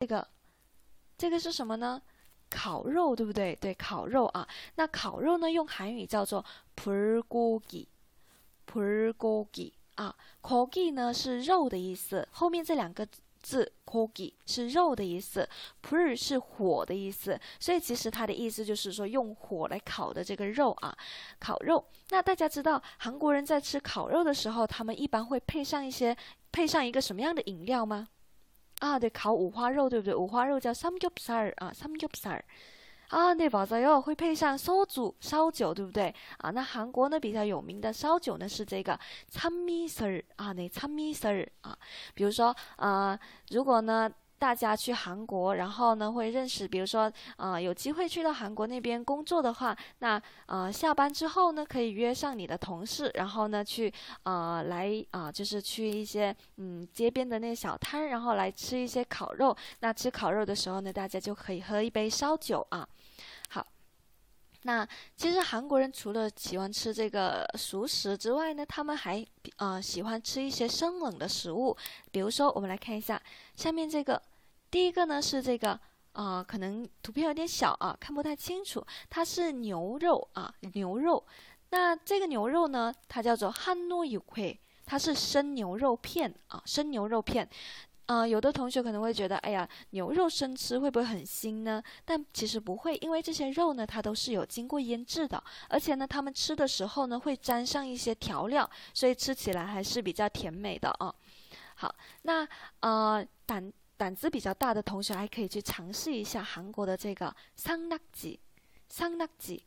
这个这个是什么呢？烤肉，对不对？对，烤肉啊。那烤肉呢，用韩语叫做 prugogi prugogi 啊，gogi 呢是肉的意思，后面这两个字 gogi 是肉的意思，pru 是火的意思，所以其实它的意思就是说用火来烤的这个肉啊，烤肉。那大家知道韩国人在吃烤肉的时候，他们一般会配上一些，配上一个什么样的饮料吗？啊，对，烤五花肉，对不对？五花肉叫삼겹살啊，삼겹살啊，对，맞아 요， 会配上烧酒，烧酒，对不对？啊，那韩国呢比较有名的烧酒呢是这个참미슬啊，那참미슬啊，比如说啊，如果呢。 大家去韩国，然后呢会认识，比如说，啊，有机会去到韩国那边工作的话，那啊下班之后呢，可以约上你的同事，然后呢去啊来啊就是去一些嗯街边的那些小摊，然后来吃一些烤肉。那吃烤肉的时候呢，大家就可以喝一杯烧酒啊。好，那其实韩国人除了喜欢吃这个熟食之外呢，他们还啊喜欢吃一些生冷的食物，比如说我们来看一下下面这个。第一个呢是这个啊，可能图片有点小啊，看不太清楚。它是牛肉啊，牛肉。那这个牛肉呢，它叫做汉诺有회它是生牛肉片啊，生牛肉片。啊，有的同学可能会觉得，哎呀，牛肉生吃会不会很腥呢？但其实不会，因为这些肉呢，它都是有经过腌制的，而且呢，他们吃的时候呢，会沾上一些调料，所以吃起来还是比较甜美的啊。好，那呃胆。胆子比较大的同学还可以去尝试一下韩国的这个桑拿鸡，桑拿鸡。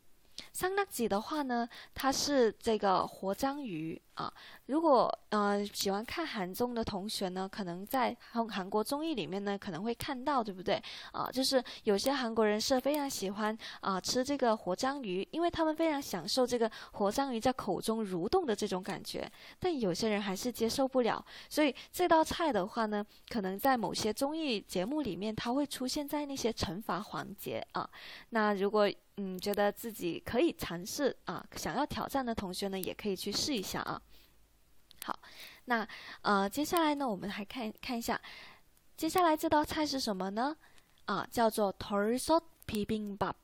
桑拿鸡的话呢，它是这个活章鱼啊。如果呃喜欢看韩综的同学呢，可能在韩韩国综艺里面呢，可能会看到，对不对啊？就是有些韩国人是非常喜欢啊吃这个活章鱼，因为他们非常享受这个活章鱼在口中蠕动的这种感觉。但有些人还是接受不了，所以这道菜的话呢，可能在某些综艺节目里面，它会出现在那些惩罚环节啊。那如果嗯，觉得自己可以尝试啊，想要挑战的同学呢，也可以去试一下啊。好，那呃，接下来呢，我们还看看一下，接下来这道菜是什么呢？啊，叫做 t o r s o t p i b i n b a p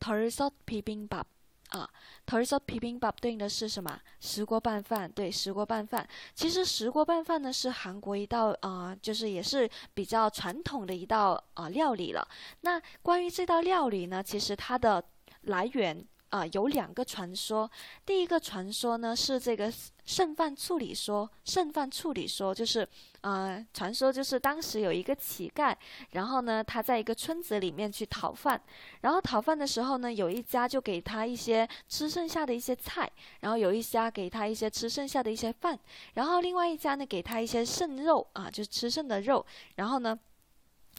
t o r s o t p i b i n b a p 啊 t o r s o t p i b i n b a p 对应的是什么？石锅拌饭，对，石锅拌饭。其实石锅拌饭呢是韩国一道啊、呃，就是也是比较传统的一道啊、呃、料理了。那关于这道料理呢，其实它的来源啊，有两个传说。第一个传说呢是这个剩饭处理说，剩饭处理说就是，呃，传说就是当时有一个乞丐，然后呢他在一个村子里面去讨饭，然后讨饭的时候呢，有一家就给他一些吃剩下的一些菜，然后有一家给他一些吃剩下的一些饭，然后另外一家呢给他一些剩肉啊，就是吃剩的肉，然后呢。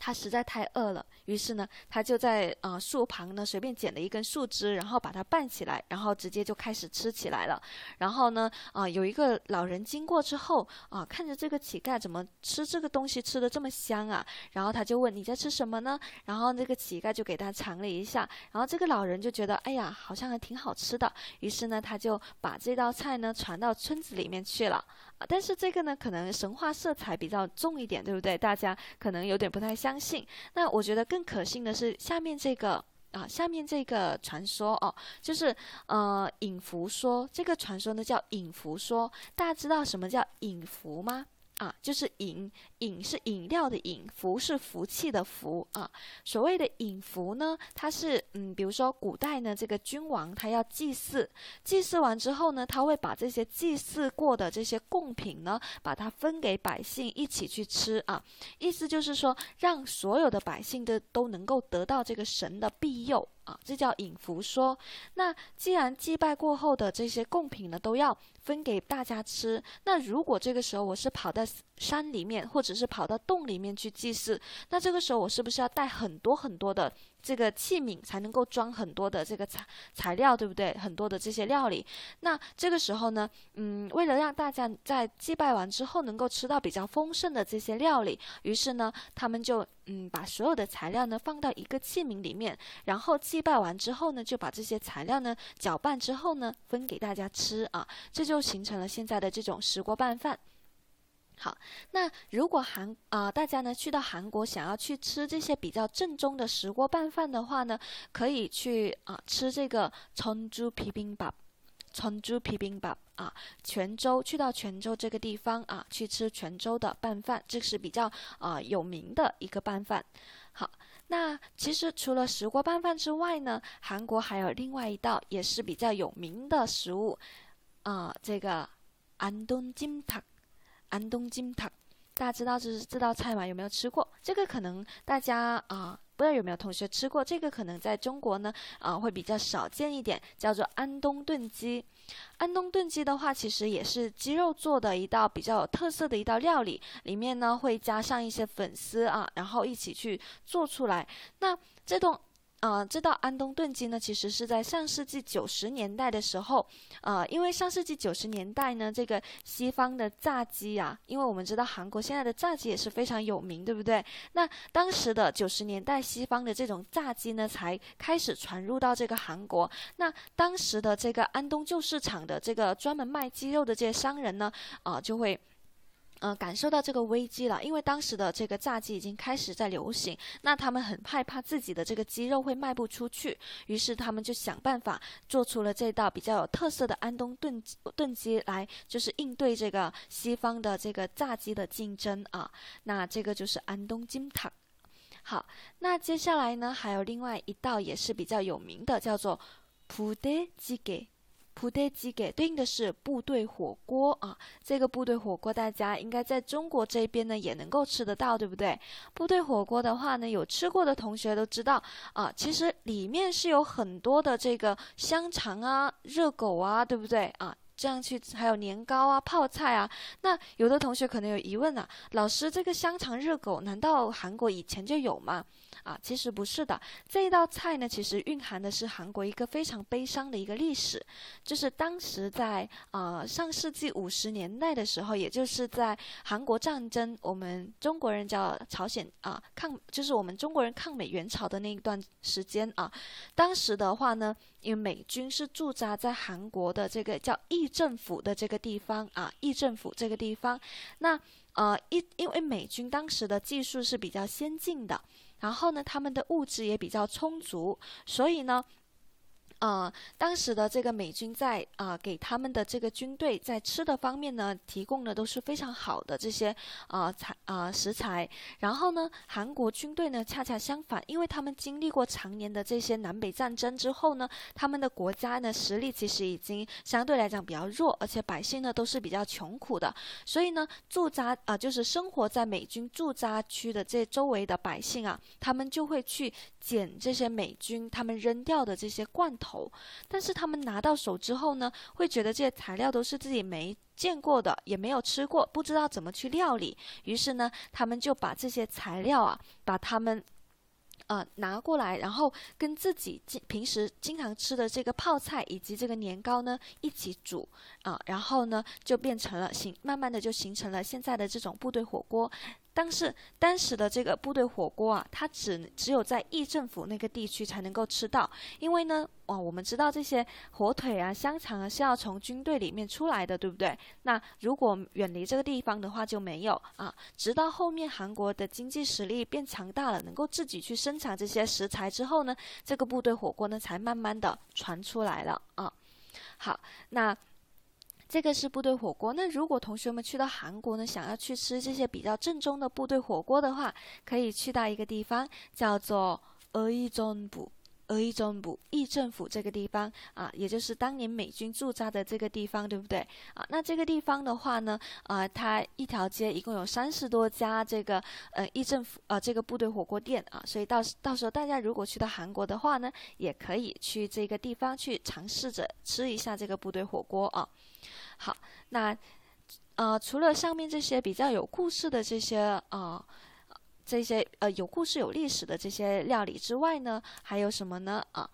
他实在太饿了，于是呢，他就在啊树旁呢随便捡了一根树枝，然后把它拌起来，然后直接就开始吃起来了。然后呢，啊有一个老人经过之后啊，看着这个乞丐怎么吃这个东西吃的这么香啊，然后他就问你在吃什么呢？然后那个乞丐就给他尝了一下，然后这个老人就觉得哎呀好像还挺好吃的，于是呢他就把这道菜呢传到村子里面去了。啊但是这个呢，可能神话色彩比较重一点，对不对？大家可能有点不太相信。那我觉得更可信的是下面这个啊，下面这个传说哦，就是呃隐伏说。这个传说呢叫隐伏说，大家知道什么叫隐伏吗？啊，就是饮饮是饮料的饮，福是福气的福啊。所谓的饮福呢，它是嗯，比如说古代呢，这个君王他要祭祀，祭祀完之后呢，他会把这些祭祀过的这些贡品呢，把它分给百姓一起去吃啊。意思就是说，让所有的百姓的都能够得到这个神的庇佑。啊，这叫引福说。那既然祭拜过后的这些贡品呢，都要分给大家吃，那如果这个时候我是跑到山里面，或者是跑到洞里面去祭祀，那这个时候我是不是要带很多很多的？这个器皿才能够装很多的这个材材料，对不对？很多的这些料理。那这个时候呢，嗯，为了让大家在祭拜完之后能够吃到比较丰盛的这些料理，于是呢，他们就嗯把所有的材料呢放到一个器皿里面，然后祭拜完之后呢，就把这些材料呢搅拌之后呢分给大家吃啊，这就形成了现在的这种石锅拌饭。好，那如果韩啊大家呢去到韩国，想要去吃这些比较正宗的石锅拌饭的话呢，可以去啊吃这个春珠皮冰밥春珠皮冰밥啊，泉州去到泉州这个地方啊，去吃泉州的拌饭，这是比较啊有名的一个拌饭。好，那其实除了石锅拌饭之外呢，韩国还有另外一道也是比较有名的食物啊，这个安东金塔。安东金塔，大家知道这是这道菜吗？有没有吃过？这个可能大家啊，不知道有没有同学吃过？这个可能在中国呢啊会比较少见一点，叫做安东炖鸡。安东炖鸡的话，其实也是鸡肉做的一道比较有特色的一道料理，里面呢会加上一些粉丝啊，然后一起去做出来。那这种。呃，这道安东炖鸡呢，其实是在上世纪九十年代的时候，呃，因为上世纪九十年代呢，这个西方的炸鸡啊，因为我们知道韩国现在的炸鸡也是非常有名，对不对？那当时的九十年代，西方的这种炸鸡呢，才开始传入到这个韩国。那当时的这个安东旧市场的这个专门卖鸡肉的这些商人呢，啊，就会。呃，感受到这个危机了，因为当时的这个炸鸡已经开始在流行，那他们很害怕自己的这个鸡肉会卖不出去，于是他们就想办法做出了这道比较有特色的安东炖炖鸡来，就是应对这个西方的这个炸鸡的竞争啊。那这个就是安东金塔。好，那接下来呢，还有另外一道也是比较有名的，叫做普德鸡给。部队鸡给对应的是部队火锅啊，这个部队火锅大家应该在中国这边呢也能够吃得到，对不对？部队火锅的话呢，有吃过的同学都知道啊，其实里面是有很多的这个香肠啊、热狗啊，对不对啊？这样去还有年糕啊、泡菜啊。那有的同学可能有疑问啊，老师，这个香肠、热狗难道韩国以前就有吗？啊，其实不是的。这一道菜呢，其实蕴含的是韩国一个非常悲伤的一个历史，就是当时在啊上世纪五十年代的时候，也就是在韩国战争，我们中国人叫朝鲜啊抗，就是我们中国人抗美援朝的那一段时间啊。当时的话呢，因为美军是驻扎在韩国的这个叫义政府的这个地方啊，义政府这个地方，那呃一因为美军当时的技术是比较先进的。然后呢，他们的物质也比较充足，所以呢。呃，当时的这个美军在啊给他们的这个军队在吃的方面呢，提供的都是非常好的这些啊材啊食材。然后呢，韩国军队呢恰恰相反，因为他们经历过常年的这些南北战争之后呢，他们的国家呢实力其实已经相对来讲比较弱，而且百姓呢都是比较穷苦的。所以呢，驻扎啊就是生活在美军驻扎区的这周围的百姓啊，他们就会去捡这些美军他们扔掉的这些罐头。但是他们拿到手之后呢，会觉得这些材料都是自己没见过的，也没有吃过，不知道怎么去料理。于是呢，他们就把这些材料啊，把他们呃拿过来，然后跟自己平时经常吃的这个泡菜以及这个年糕呢一起煮啊，然后呢就变成了形，慢慢的就形成了现在的这种部队火锅。但是当时的这个部队火锅啊，它只只有在义政府那个地区才能够吃到，因为呢，哦，我们知道这些火腿啊、香肠啊是要从军队里面出来的，对不对？那如果远离这个地方的话就没有啊。直到后面韩国的经济实力变强大了，能够自己去生产这些食材之后呢，这个部队火锅呢才慢慢的传出来了啊。好，那。这个是部队火锅。那如果同学们去到韩国呢，想要去吃这些比较正宗的部队火锅的话，可以去到一个地方，叫做俄义中部。俄义中部义政府这个地方啊，也就是当年美军驻扎的这个地方，对不对？啊，那这个地方的话呢，啊，它一条街一共有三十多家这个呃义政府呃这个部队火锅店啊，所以到到时候大家如果去到韩国的话呢，也可以去这个地方去尝试着吃一下这个部队火锅啊。好，那呃，除了上面这些比较有故事的这些呃这些呃有故事有历史的这些料理之外呢，还有什么呢？啊，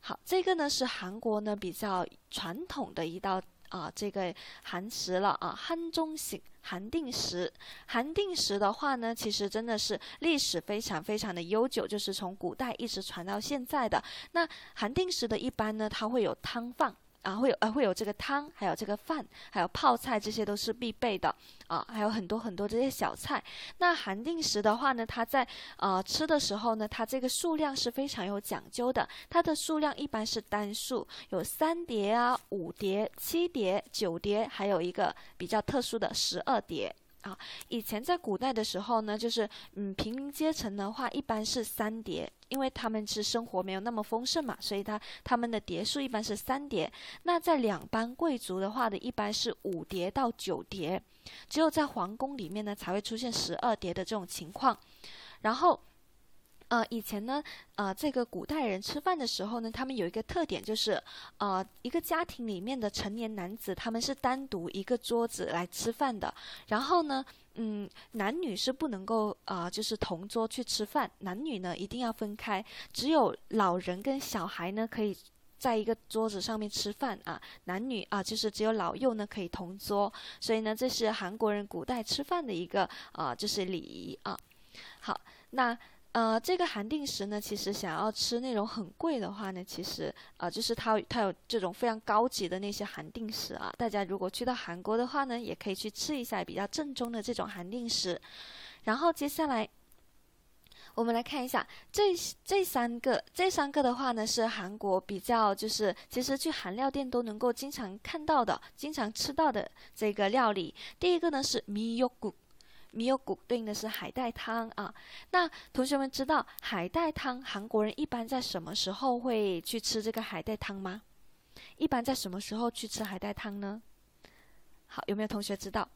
好，这个呢是韩国呢比较传统的一道啊这个韩食了啊，韩中型韩定食。韩定食的话呢，其实真的是历史非常非常的悠久，就是从古代一直传到现在的。那韩定食的一般呢，它会有汤饭。啊，会有呃会有这个汤，还有这个饭，还有泡菜，这些都是必备的啊，还有很多很多这些小菜。那寒定食的话呢，它在呃吃的时候呢，它这个数量是非常有讲究的，它的数量一般是单数，有三碟啊、五碟、七碟、九碟，还有一个比较特殊的十二碟。啊，以前在古代的时候呢，就是嗯，平民阶层的话一般是三叠，因为他们是生活没有那么丰盛嘛，所以他他们的叠数一般是三叠。那在两班贵族的话呢，一般是五叠到九叠，只有在皇宫里面呢才会出现十二叠的这种情况，然后。呃，以前呢，呃，这个古代人吃饭的时候呢，他们有一个特点，就是，呃，一个家庭里面的成年男子，他们是单独一个桌子来吃饭的。然后呢，嗯，男女是不能够啊，就是同桌去吃饭，男女呢一定要分开，只有老人跟小孩呢可以在一个桌子上面吃饭啊，男女啊，就是只有老幼呢可以同桌。所以呢，这是韩国人古代吃饭的一个啊，就是礼仪啊。好，那。呃，这个韩定食呢，其实想要吃那种很贵的话呢，其实呃，就是它它有这种非常高级的那些韩定食啊。大家如果去到韩国的话呢，也可以去吃一下比较正宗的这种韩定食。然后接下来，我们来看一下这这三个，这三个的话呢，是韩国比较就是其实去韩料店都能够经常看到的、经常吃到的这个料理。第一个呢是米油骨。米有谷对应的是海带汤啊。那同学们知道海带汤韩国人一般在什么时候会去吃这个海带汤吗？一般在什么时候去吃海带汤呢？好，有没有同学知道？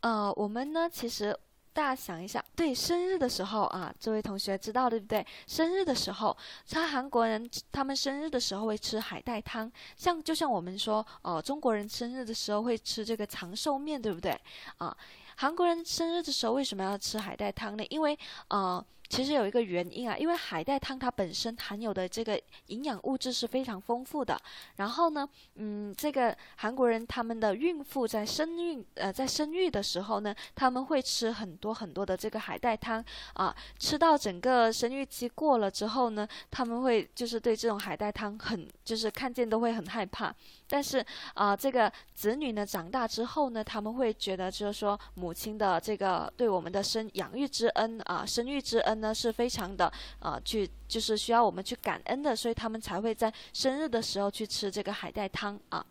呃，我们呢，其实。大家想一想，对生日的时候啊，这位同学知道对不对？生日的时候，他韩国人他们生日的时候会吃海带汤，像就像我们说，哦，中国人生日的时候会吃这个长寿面，对不对？啊，韩国人生日的时候为什么要吃海带汤呢？因为呃。其实有一个原因啊，因为海带汤它本身含有的这个营养物质是非常丰富的。然后呢，嗯，这个韩国人他们的孕妇在生孕呃在生育的时候呢，他们会吃很多很多的这个海带汤啊，吃到整个生育期过了之后呢，他们会就是对这种海带汤很就是看见都会很害怕。但是啊，这个子女呢长大之后呢，他们会觉得就是说母亲的这个对我们的生养育之恩啊，生育之恩呢是非常的啊，去就是需要我们去感恩的，所以他们才会在生日的时候去吃这个海带汤啊。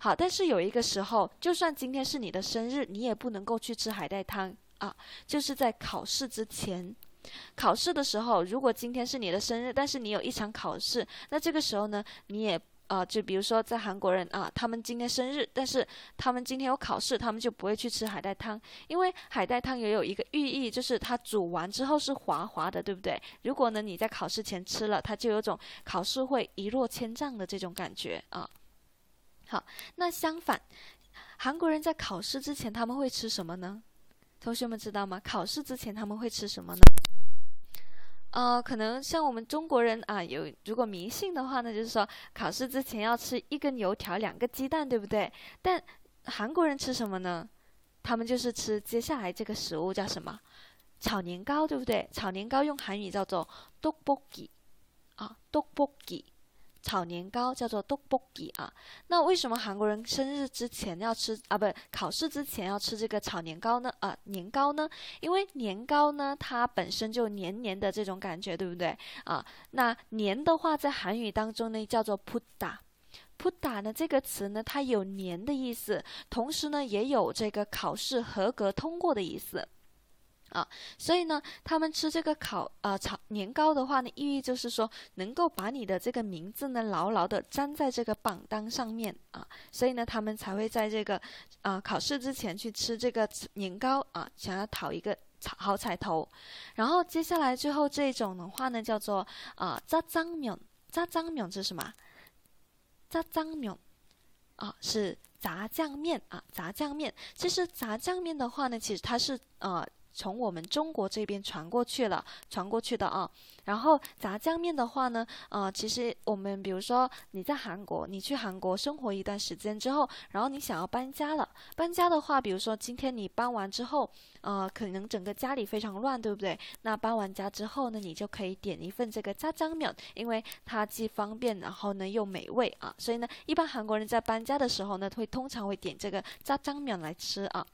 好，但是有一个时候，就算今天是你的生日，你也不能够去吃海带汤啊，就是在考试之前，考试的时候，如果今天是你的生日，但是你有一场考试，那这个时候呢，你也。啊，就比如说在韩国人啊，他们今天生日，但是他们今天有考试，他们就不会去吃海带汤，因为海带汤也有一个寓意，就是它煮完之后是滑滑的，对不对？如果呢你在考试前吃了，它就有种考试会一落千丈的这种感觉啊。好，那相反，韩国人在考试之前他们会吃什么呢？同学们知道吗？考试之前他们会吃什么呢？呃，可能像我们中国人啊，有如果迷信的话呢，就是说考试之前要吃一根油条、两个鸡蛋，对不对？但韩国人吃什么呢？他们就是吃接下来这个食物叫什么？炒年糕，对不对？炒年糕用韩语叫做“떡볶이”，啊，떡볶 이。 炒年糕叫做 dokbogi 啊，那为什么韩国人生日之前要吃啊？不，考试之前要吃这个炒年糕呢？啊，年糕呢？因为年糕呢，它本身就黏黏的这种感觉，对不对？啊，那黏的话，在韩语当中呢，叫做 putda，putda 呢这个词呢，它有黏的意思，同时呢，也有这个考试合格通过的意思。啊，所以呢，他们吃这个烤呃炒年糕的话呢，寓意就是说能够把你的这个名字呢牢牢的粘在这个榜单上面啊，所以呢，他们才会在这个啊考试之前去吃这个年糕啊，想要讨一个好彩头。然后接下来最后这种的话呢，叫做啊炸酱面，炸酱面是什么？炸酱面啊，是炸酱面啊，炸酱面。其实炸酱面的话呢，其实它是呃。从我们中国这边传过去了，传过去的啊。然后炸酱面的话呢，呃，其实我们比如说你在韩国，你去韩国生活一段时间之后，然后你想要搬家了，搬家的话，比如说今天你搬完之后，呃，可能整个家里非常乱，对不对？那搬完家之后呢，你就可以点一份这个炸酱面，因为它既方便，然后呢又美味啊，所以呢，一般韩国人在搬家的时候呢，会通常会点这个炸酱面来吃啊。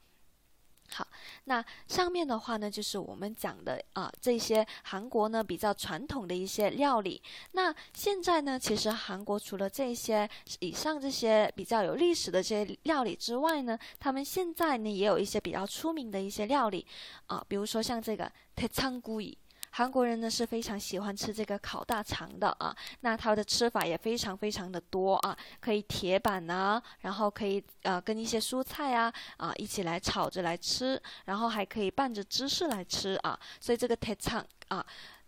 好，那上面的话呢，就是我们讲的啊，这些韩国呢比较传统的一些料理。那现在呢，其实韩国除了这些以上这些比较有历史的这些料理之外呢，他们现在呢也有一些比较出名的一些料理啊，比如说像这个태창구 이。 韩国人呢是非常喜欢吃这个烤大肠的啊，那它的吃法也非常非常的多啊，可以铁板呐，然后可以呃跟一些蔬菜啊啊一起来炒着来吃，然后还可以拌着芝士来吃啊，所以这个铁肠啊，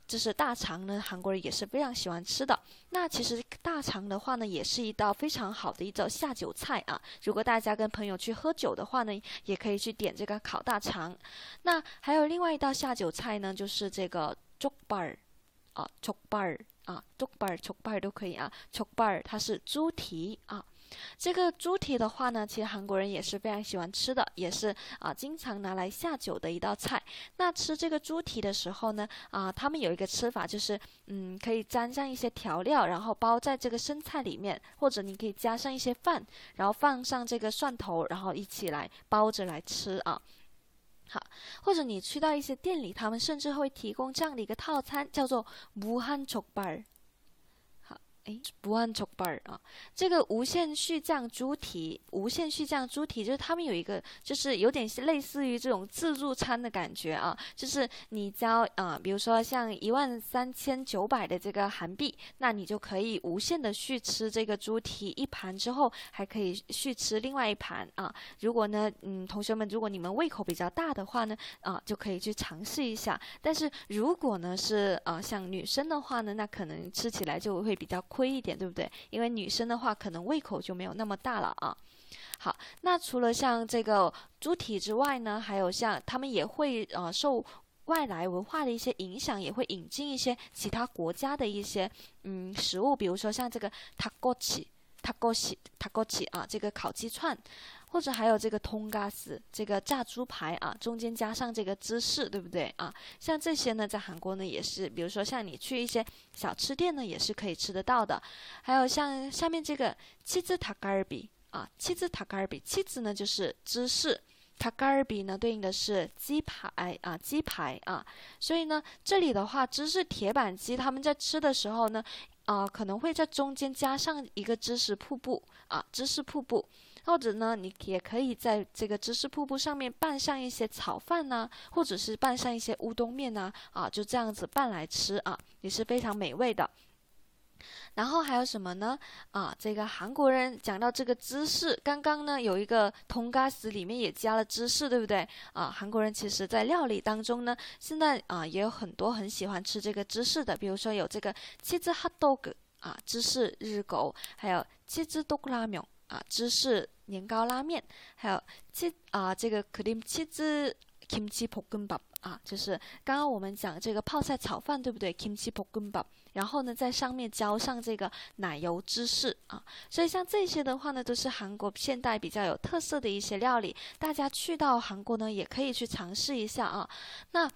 这是大肠呢韩国人也是非常喜欢吃的。那其实大肠的话呢也是一道非常好的一道下酒菜啊。如果大家跟朋友去喝酒的话呢也可以去点这个烤大肠。那还有另外一道下酒菜呢就是这个 chop bar 啊 chop bar 啊 chop bar chop bar 都可以啊。chop bar 它是猪蹄啊这个猪蹄的话呢，其实韩国人也是非常喜欢吃的，也是啊，经常拿来下酒的一道菜。那吃这个猪蹄的时候呢，啊，他们有一个吃法，就是嗯，可以沾上一些调料，然后包在这个生菜里面，或者你可以加上一些饭，然后放上这个蒜头，然后一起来包着来吃啊。好，或者你去到一些店里，他们甚至会提供这样的一个套餐，叫做武汉。哎，不按족발啊，这个无限续酱猪蹄，无限续酱猪蹄就是他们有一个，就是有点类似于这种自助餐的感觉啊，就是你交啊，比如说像一万三千九百的这个韩币，那你就可以无限的续吃这个猪蹄一盘之后，还可以续吃另外一盘啊。如果呢，嗯，同学们，如果你们胃口比较大的话呢，啊，就可以去尝试一下。但是如果呢是啊像女生的话呢，那可能吃起来就会比较。亏一点，对不对？因为女生的话，可能胃口就没有那么大了啊。好，那除了像这个猪蹄之外呢，还有像他们也会呃受外来文化的一些影响，也会引进一些其他国家的一些嗯食物，比如说像这个塔锅起、塔锅起、塔锅起啊，这个烤鸡串。或者还有这个通嘎斯，这个炸猪排啊，中间加上这个芝士，对不对啊？像这些呢，在韩国呢也是，比如说像你去一些小吃店呢，也是可以吃得到的。还有像下面这个七字塔嘎尔比啊，七字塔嘎尔比，七字呢就是芝士。塔嘎尔比呢，对应的是鸡排啊，鸡排啊，所以呢，这里的话，芝士铁板鸡，他们在吃的时候呢，啊，可能会在中间加上一个芝士瀑布啊，芝士瀑布。或者呢，你也可以在这个芝士瀑布上面拌上一些炒饭呐、或者是拌上一些乌冬面呐、啊，就这样子拌来吃啊，也是非常美味的。然后还有什么呢？啊，这个韩国人讲到这个芝士，刚刚呢有一个通嘎斯里面也加了芝士，对不对？啊，韩国人其实在料理当中呢，现在啊也有很多很喜欢吃这个芝士的，比如说有这个七只 hot dog 啊芝士日狗，还有七只豆拉面啊芝士年糕拉面还有这啊这个可丽饼起司 kimchi pong 根宝啊就是刚刚我们讲这个泡菜炒饭对不对？kimchi pong 根宝然后呢在上面浇上这个奶油芝士啊所以像这些的话呢都是韩国现代比较有特色的一些料理。大家去到韩国呢也可以去尝试一下啊。那